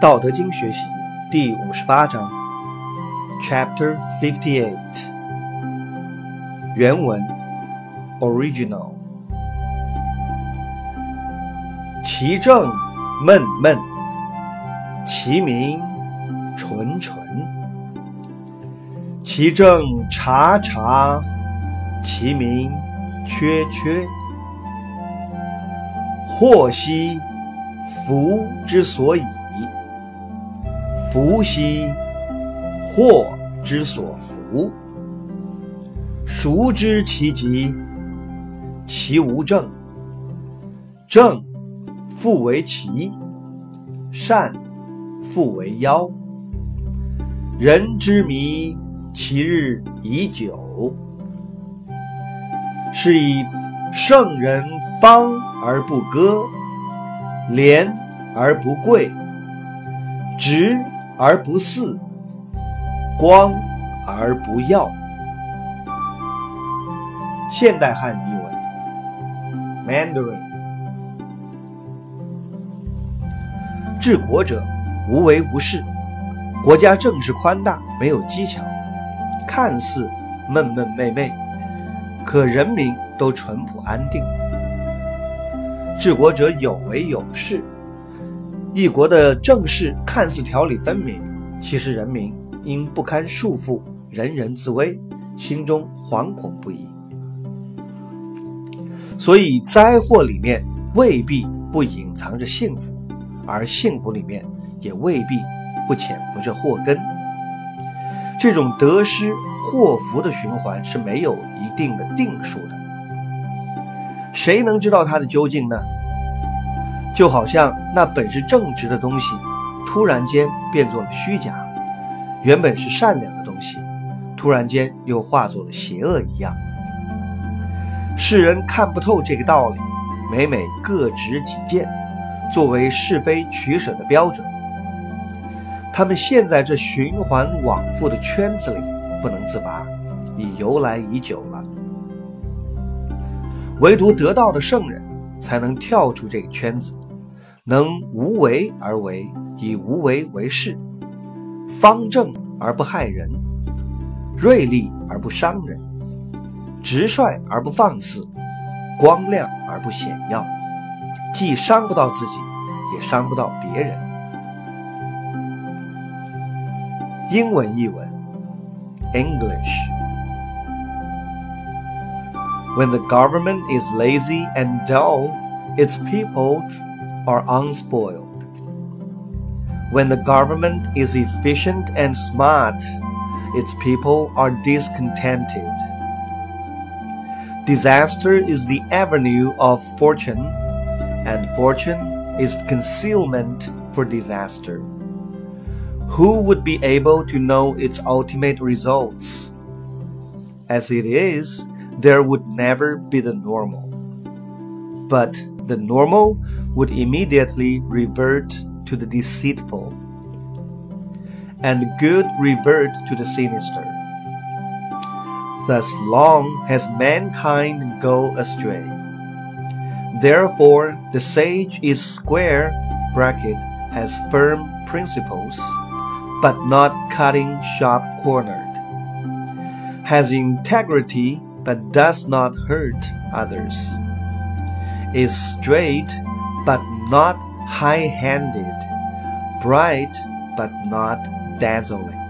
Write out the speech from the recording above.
道德经学习第五十八章，Chapter Fifty Eight，原文，Original，其政闷闷，其名纯纯；其政察察，其名缺缺。祸兮福之所以。福兮祸之所伏，孰知其极？其无正。正复为奇，善复为妖。人之迷，其日已久。是以圣人方而不割，廉而不贵，直。而不肆，光而不耀。现代汉译文：Mandarin。治国者无为无事，国家政治宽大，没有技巧，看似闷闷昧昧，可人民都淳朴安定。治国者有为有事。一国的政事看似条理分明，其实人民因不堪束缚，人人自危，心中惶恐不已。所以灾祸里面未必不隐藏着幸福，而幸福里面也未必不潜伏着祸根。这种得失祸福的循环是没有一定的定数的，谁能知道它的究竟呢？就好像那本是正直的东西，突然间变作了虚假；原本是善良的东西，突然间又化作了邪恶一样。世人看不透这个道理，每每各执己见，作为是非取舍的标准。他们陷在这循环往复的圈子里不能自拔，已由来已久了。唯独得道的圣人，才能跳出这个圈子。能无为而为，以无为为事，方正而不害人，锐利而不伤人，直率而不放肆，光亮而不显耀，既伤不到自己，也伤不到别人。英文译文：English。When the government is lazy and dull, its people are unspoiled. When the government is efficient and smart, its people are discontented. Disaster is the avenue of fortune, and fortune is concealment for disaster. Who would be able to know its ultimate results? As it is, there would never be the normal. But the normal would immediately revert to the deceitful, and good revert to the sinister. Thus long has mankind go astray. Therefore, the sage is square bracket has firm principles, but not cutting sharp cornered. Has integrity, but does not hurt others is straight but not high handed, bright but not dazzling.